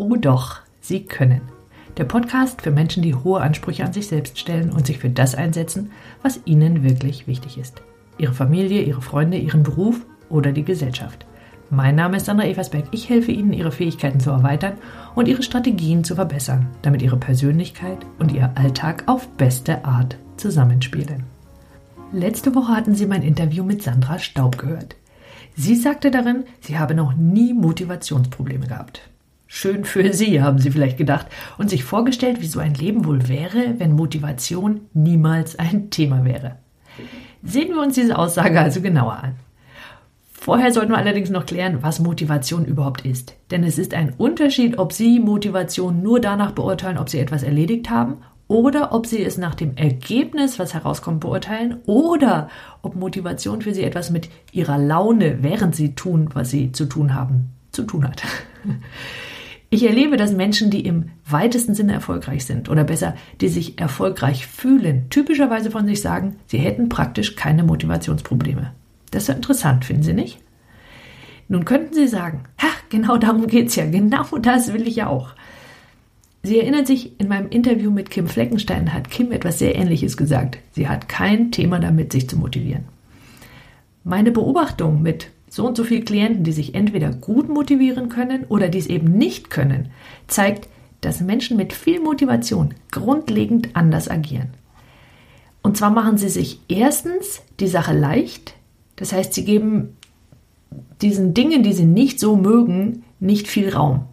Oh doch, Sie können. Der Podcast für Menschen, die hohe Ansprüche an sich selbst stellen und sich für das einsetzen, was ihnen wirklich wichtig ist. Ihre Familie, ihre Freunde, ihren Beruf oder die Gesellschaft. Mein Name ist Sandra Eversberg. Ich helfe Ihnen, Ihre Fähigkeiten zu erweitern und Ihre Strategien zu verbessern, damit Ihre Persönlichkeit und Ihr Alltag auf beste Art zusammenspielen. Letzte Woche hatten Sie mein Interview mit Sandra Staub gehört. Sie sagte darin, sie habe noch nie Motivationsprobleme gehabt. Schön für Sie, haben Sie vielleicht gedacht und sich vorgestellt, wie so ein Leben wohl wäre, wenn Motivation niemals ein Thema wäre. Sehen wir uns diese Aussage also genauer an. Vorher sollten wir allerdings noch klären, was Motivation überhaupt ist. Denn es ist ein Unterschied, ob Sie Motivation nur danach beurteilen, ob Sie etwas erledigt haben oder ob Sie es nach dem Ergebnis, was herauskommt, beurteilen oder ob Motivation für Sie etwas mit Ihrer Laune, während Sie tun, was Sie zu tun haben, zu tun hat. Ich erlebe, dass Menschen, die im weitesten Sinne erfolgreich sind oder besser, die sich erfolgreich fühlen, typischerweise von sich sagen, sie hätten praktisch keine Motivationsprobleme. Das ist ja interessant, finden Sie nicht? Nun könnten Sie sagen, ha, genau darum geht's ja, genau das will ich ja auch. Sie erinnern sich, in meinem Interview mit Kim Fleckenstein hat Kim etwas sehr Ähnliches gesagt. Sie hat kein Thema damit, sich zu motivieren. Meine Beobachtung mit so und so viele Klienten, die sich entweder gut motivieren können oder dies eben nicht können, zeigt, dass Menschen mit viel Motivation grundlegend anders agieren. Und zwar machen sie sich erstens die Sache leicht, das heißt, sie geben diesen Dingen, die sie nicht so mögen, nicht viel Raum.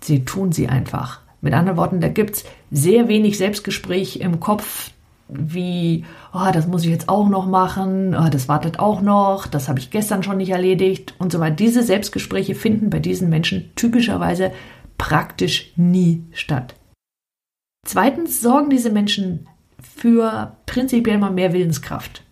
Sie tun sie einfach. Mit anderen Worten, da gibt es sehr wenig Selbstgespräch im Kopf, wie, oh, das muss ich jetzt auch noch machen, oh, das wartet auch noch, das habe ich gestern schon nicht erledigt und so weiter. Diese Selbstgespräche finden bei diesen Menschen typischerweise praktisch nie statt. Zweitens sorgen diese Menschen für prinzipiell mal mehr Willenskraft.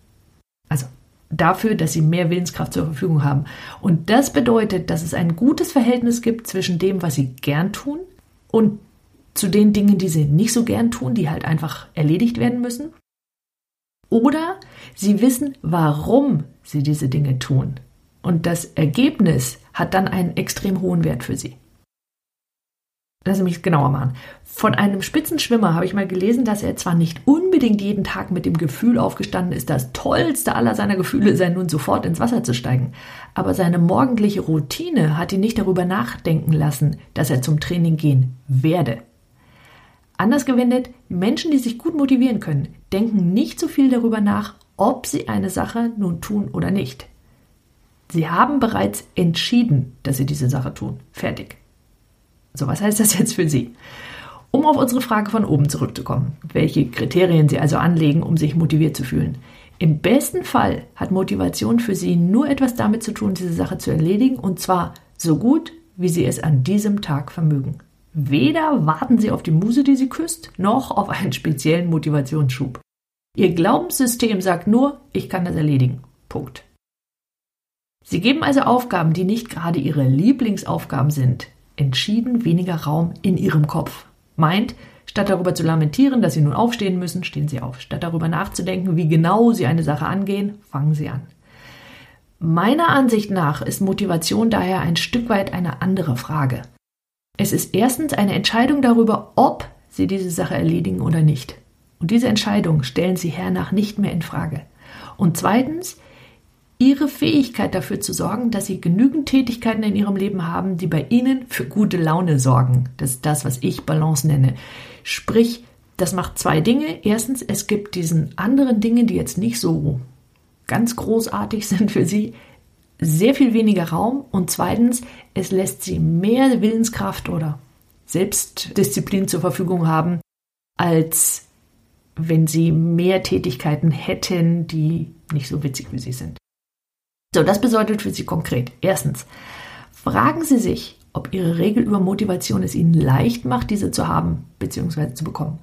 Also dafür, dass sie mehr Willenskraft zur Verfügung haben. Und das bedeutet, dass es ein gutes Verhältnis gibt zwischen dem, was sie gern tun und zu den Dingen, die sie nicht so gern tun, die halt einfach erledigt werden müssen. Oder sie wissen, warum sie diese Dinge tun. Und das Ergebnis hat dann einen extrem hohen Wert für sie. Lass mich es genauer machen. Von einem Spitzenschwimmer habe ich mal gelesen, dass er zwar nicht unbedingt jeden Tag mit dem Gefühl aufgestanden ist, das tollste aller seiner Gefühle sei nun sofort ins Wasser zu steigen, aber seine morgendliche Routine hat ihn nicht darüber nachdenken lassen, dass er zum Training gehen werde. Anders gewendet, Menschen, die sich gut motivieren können, denken nicht so viel darüber nach, ob sie eine Sache nun tun oder nicht. Sie haben bereits entschieden, dass sie diese Sache tun. Fertig. So, was heißt das jetzt für Sie? Um auf unsere Frage von oben zurückzukommen, welche Kriterien Sie also anlegen, um sich motiviert zu fühlen. Im besten Fall hat Motivation für Sie nur etwas damit zu tun, diese Sache zu erledigen, und zwar so gut, wie Sie es an diesem Tag vermögen. Weder warten sie auf die Muse, die sie küsst, noch auf einen speziellen Motivationsschub. Ihr Glaubenssystem sagt nur, ich kann das erledigen. Punkt. Sie geben also Aufgaben, die nicht gerade ihre Lieblingsaufgaben sind, entschieden weniger Raum in ihrem Kopf. Meint, statt darüber zu lamentieren, dass sie nun aufstehen müssen, stehen sie auf. Statt darüber nachzudenken, wie genau sie eine Sache angehen, fangen sie an. Meiner Ansicht nach ist Motivation daher ein Stück weit eine andere Frage. Es ist erstens eine Entscheidung darüber, ob Sie diese Sache erledigen oder nicht. Und diese Entscheidung stellen Sie hernach nicht mehr in Frage. Und zweitens, Ihre Fähigkeit dafür zu sorgen, dass Sie genügend Tätigkeiten in Ihrem Leben haben, die bei Ihnen für gute Laune sorgen. Das ist das, was ich Balance nenne. Sprich, das macht zwei Dinge. Erstens, es gibt diesen anderen Dinge, die jetzt nicht so ganz großartig sind für Sie, sehr viel weniger Raum und zweitens, es lässt sie mehr Willenskraft oder Selbstdisziplin zur Verfügung haben, als wenn sie mehr Tätigkeiten hätten, die nicht so witzig wie sie sind. So, das bedeutet für Sie konkret. Erstens, fragen Sie sich, ob Ihre Regel über Motivation es Ihnen leicht macht, diese zu haben bzw. zu bekommen.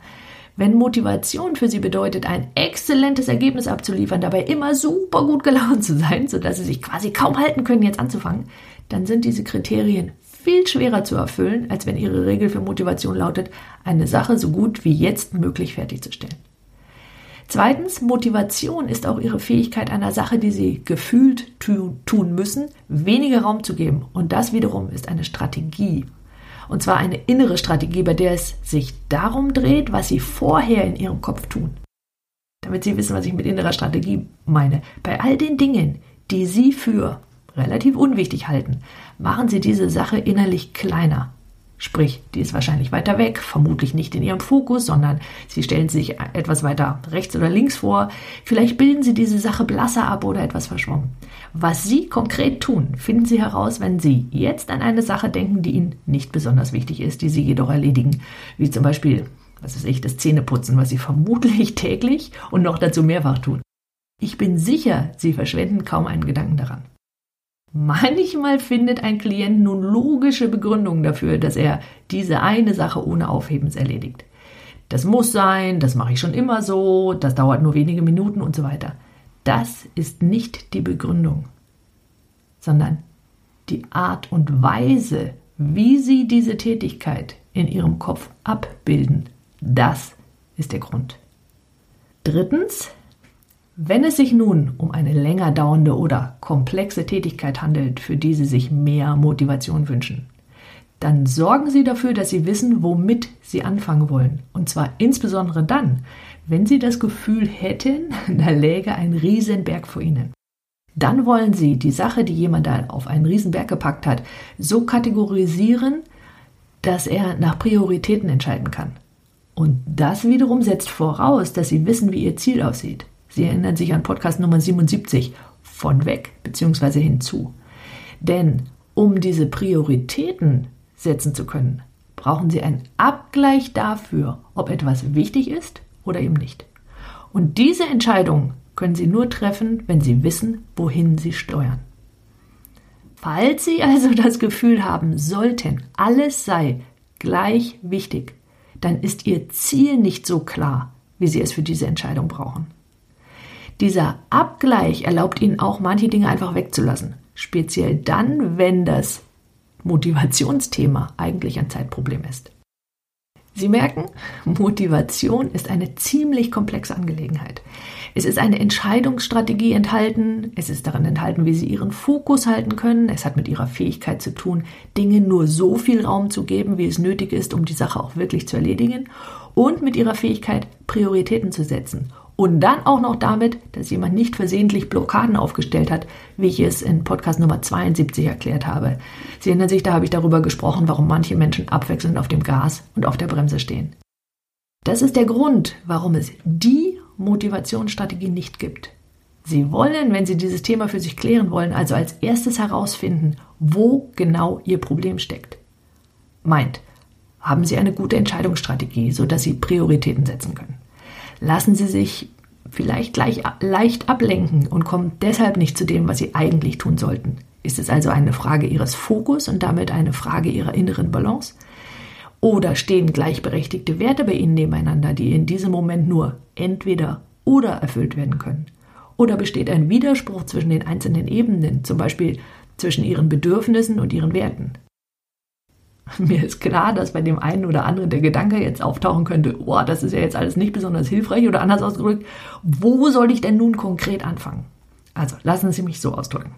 Wenn Motivation für sie bedeutet, ein exzellentes Ergebnis abzuliefern, dabei immer super gut gelaunt zu sein, sodass sie sich quasi kaum halten können, jetzt anzufangen, dann sind diese Kriterien viel schwerer zu erfüllen, als wenn ihre Regel für Motivation lautet, eine Sache so gut wie jetzt möglich fertigzustellen. Zweitens, Motivation ist auch ihre Fähigkeit, einer Sache, die sie gefühlt tun müssen, weniger Raum zu geben. Und das wiederum ist eine Strategie. Und zwar eine innere Strategie, bei der es sich darum dreht, was Sie vorher in Ihrem Kopf tun. Damit Sie wissen, was ich mit innerer Strategie meine. Bei all den Dingen, die Sie für relativ unwichtig halten, machen Sie diese Sache innerlich kleiner. Sprich, die ist wahrscheinlich weiter weg, vermutlich nicht in ihrem Fokus, sondern sie stellen sich etwas weiter rechts oder links vor. Vielleicht bilden sie diese Sache blasser ab oder etwas verschwommen. Was Sie konkret tun, finden Sie heraus, wenn Sie jetzt an eine Sache denken, die Ihnen nicht besonders wichtig ist, die Sie jedoch erledigen, wie zum Beispiel, was weiß ich, das Zähneputzen, was Sie vermutlich täglich und noch dazu mehrfach tun. Ich bin sicher, Sie verschwenden kaum einen Gedanken daran. Manchmal findet ein Klient nun logische Begründungen dafür, dass er diese eine Sache ohne Aufhebens erledigt. Das muss sein, das mache ich schon immer so, das dauert nur wenige Minuten und so weiter. Das ist nicht die Begründung, sondern die Art und Weise, wie Sie diese Tätigkeit in Ihrem Kopf abbilden. Das ist der Grund. Drittens, wenn es sich nun um eine länger dauernde oder komplexe Tätigkeit handelt, für die Sie sich mehr Motivation wünschen, dann sorgen Sie dafür, dass Sie wissen, womit Sie anfangen wollen. Und zwar insbesondere dann, wenn Sie das Gefühl hätten, da läge ein Riesenberg vor Ihnen. Dann wollen Sie die Sache, die jemand da auf einen Riesenberg gepackt hat, so kategorisieren, dass er nach Prioritäten entscheiden kann. Und das wiederum setzt voraus, dass Sie wissen, wie Ihr Ziel aussieht. Sie erinnern sich an Podcast Nummer 77 von weg bzw. hinzu. Denn um diese Prioritäten setzen zu können, brauchen Sie einen Abgleich dafür, ob etwas wichtig ist oder eben nicht. Und diese Entscheidung können Sie nur treffen, wenn Sie wissen, wohin Sie steuern. Falls Sie also das Gefühl haben sollten, alles sei gleich wichtig, dann ist Ihr Ziel nicht so klar, wie Sie es für diese Entscheidung brauchen. Dieser Abgleich erlaubt Ihnen auch, manche Dinge einfach wegzulassen. Speziell dann, wenn das Motivationsthema eigentlich ein Zeitproblem ist. Sie merken, Motivation ist eine ziemlich komplexe Angelegenheit. Es ist eine Entscheidungsstrategie enthalten, es ist darin enthalten, wie Sie Ihren Fokus halten können, es hat mit Ihrer Fähigkeit zu tun, Dinge nur so viel Raum zu geben, wie es nötig ist, um die Sache auch wirklich zu erledigen und mit Ihrer Fähigkeit, Prioritäten zu setzen und dann auch noch damit, dass jemand nicht versehentlich Blockaden aufgestellt hat, wie ich es in Podcast Nummer 72 erklärt habe. Sie erinnern sich, da habe ich darüber gesprochen, warum manche Menschen abwechselnd auf dem Gas und auf der Bremse stehen. Das ist der Grund, warum es die Motivationsstrategie nicht gibt. Sie wollen, wenn Sie dieses Thema für sich klären wollen, also als erstes herausfinden, wo genau Ihr Problem steckt. Meint, haben Sie eine gute Entscheidungsstrategie, sodass Sie Prioritäten setzen können lassen Sie sich vielleicht gleich leicht ablenken und kommen deshalb nicht zu dem, was Sie eigentlich tun sollten. Ist es also eine Frage Ihres Fokus und damit eine Frage Ihrer inneren Balance? Oder stehen gleichberechtigte Werte bei Ihnen nebeneinander, die in diesem Moment nur entweder oder erfüllt werden können? Oder besteht ein Widerspruch zwischen den einzelnen Ebenen, zum Beispiel zwischen Ihren Bedürfnissen und Ihren Werten? Mir ist klar, dass bei dem einen oder anderen der Gedanke jetzt auftauchen könnte, boah, das ist ja jetzt alles nicht besonders hilfreich oder anders ausgedrückt, wo soll ich denn nun konkret anfangen? Also lassen Sie mich so ausdrücken.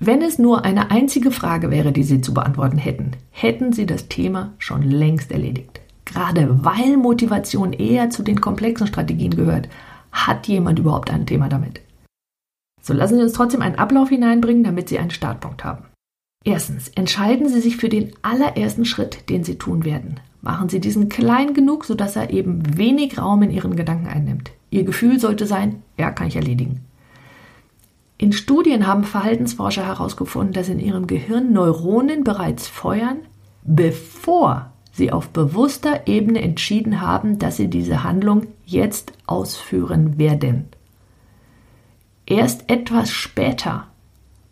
Wenn es nur eine einzige Frage wäre, die Sie zu beantworten hätten, hätten Sie das Thema schon längst erledigt. Gerade weil Motivation eher zu den komplexen Strategien gehört, hat jemand überhaupt ein Thema damit. So lassen Sie uns trotzdem einen Ablauf hineinbringen, damit Sie einen Startpunkt haben. Erstens, entscheiden Sie sich für den allerersten Schritt, den Sie tun werden. Machen Sie diesen klein genug, sodass er eben wenig Raum in Ihren Gedanken einnimmt. Ihr Gefühl sollte sein, ja, kann ich erledigen. In Studien haben Verhaltensforscher herausgefunden, dass in ihrem Gehirn Neuronen bereits feuern, bevor sie auf bewusster Ebene entschieden haben, dass sie diese Handlung jetzt ausführen werden. Erst etwas später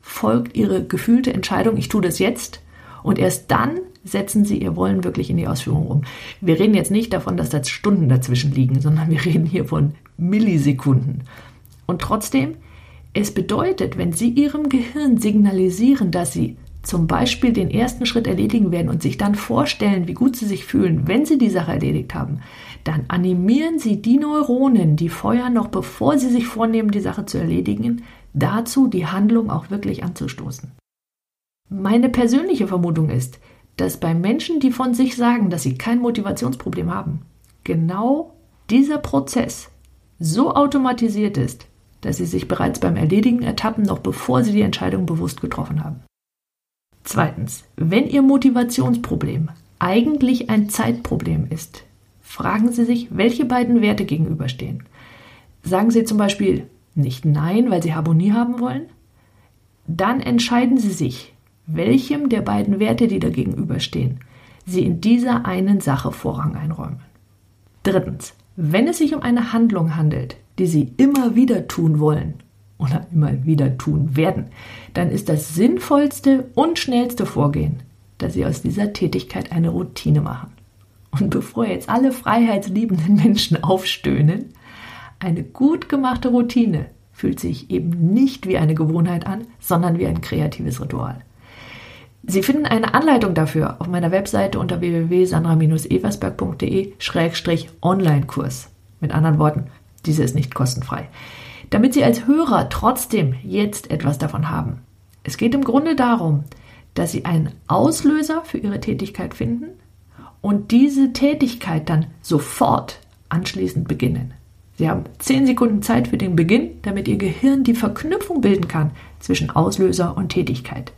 folgt ihre gefühlte Entscheidung, ich tue das jetzt. Und erst dann setzen sie ihr Wollen wirklich in die Ausführung um. Wir reden jetzt nicht davon, dass da Stunden dazwischen liegen, sondern wir reden hier von Millisekunden. Und trotzdem, es bedeutet, wenn Sie Ihrem Gehirn signalisieren, dass Sie zum Beispiel den ersten Schritt erledigen werden und sich dann vorstellen, wie gut Sie sich fühlen, wenn Sie die Sache erledigt haben, dann animieren Sie die Neuronen, die feuern noch bevor Sie sich vornehmen, die Sache zu erledigen, dazu, die Handlung auch wirklich anzustoßen. Meine persönliche Vermutung ist, dass bei Menschen, die von sich sagen, dass sie kein Motivationsproblem haben, genau dieser Prozess so automatisiert ist, dass sie sich bereits beim Erledigen ertappen, noch bevor sie die Entscheidung bewusst getroffen haben. Zweitens, wenn Ihr Motivationsproblem eigentlich ein Zeitproblem ist, fragen Sie sich, welche beiden Werte gegenüberstehen. Sagen Sie zum Beispiel nicht Nein, weil Sie Harmonie haben wollen? Dann entscheiden Sie sich, welchem der beiden Werte, die dagegenüberstehen, Sie in dieser einen Sache Vorrang einräumen. Drittens, wenn es sich um eine Handlung handelt, die Sie immer wieder tun wollen oder immer wieder tun werden, dann ist das sinnvollste und schnellste Vorgehen, dass Sie aus dieser Tätigkeit eine Routine machen. Und bevor jetzt alle freiheitsliebenden Menschen aufstöhnen, eine gut gemachte Routine fühlt sich eben nicht wie eine Gewohnheit an, sondern wie ein kreatives Ritual. Sie finden eine Anleitung dafür auf meiner Webseite unter www.sandra-eversberg.de-online-Kurs. Mit anderen Worten, diese ist nicht kostenfrei. Damit Sie als Hörer trotzdem jetzt etwas davon haben. Es geht im Grunde darum, dass Sie einen Auslöser für Ihre Tätigkeit finden und diese Tätigkeit dann sofort anschließend beginnen. Sie haben zehn Sekunden Zeit für den Beginn, damit Ihr Gehirn die Verknüpfung bilden kann zwischen Auslöser und Tätigkeit.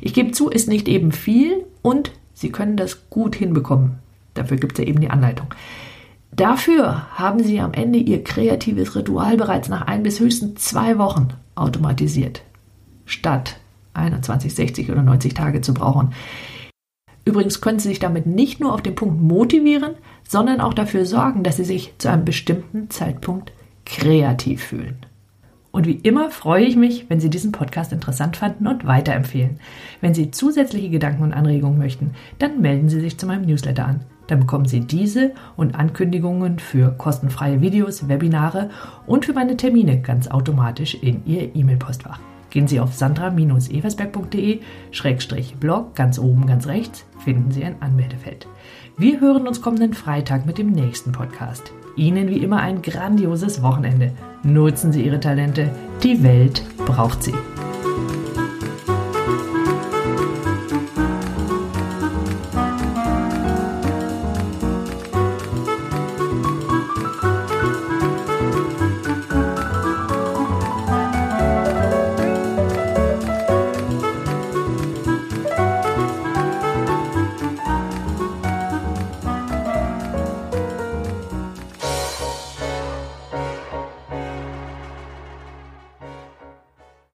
Ich gebe zu, ist nicht eben viel und Sie können das gut hinbekommen. Dafür gibt es ja eben die Anleitung. Dafür haben Sie am Ende Ihr kreatives Ritual bereits nach ein bis höchstens zwei Wochen automatisiert, statt 21, 60 oder 90 Tage zu brauchen. Übrigens können Sie sich damit nicht nur auf den Punkt motivieren, sondern auch dafür sorgen, dass Sie sich zu einem bestimmten Zeitpunkt kreativ fühlen. Und wie immer freue ich mich, wenn Sie diesen Podcast interessant fanden und weiterempfehlen. Wenn Sie zusätzliche Gedanken und Anregungen möchten, dann melden Sie sich zu meinem Newsletter an. Dann bekommen Sie diese und Ankündigungen für kostenfreie Videos, Webinare und für meine Termine ganz automatisch in Ihr E-Mail-Postfach. Gehen Sie auf sandra-eversberg.de-blog, ganz oben, ganz rechts, finden Sie ein Anmeldefeld. Wir hören uns kommenden Freitag mit dem nächsten Podcast. Ihnen wie immer ein grandioses Wochenende. Nutzen Sie Ihre Talente. Die Welt braucht sie.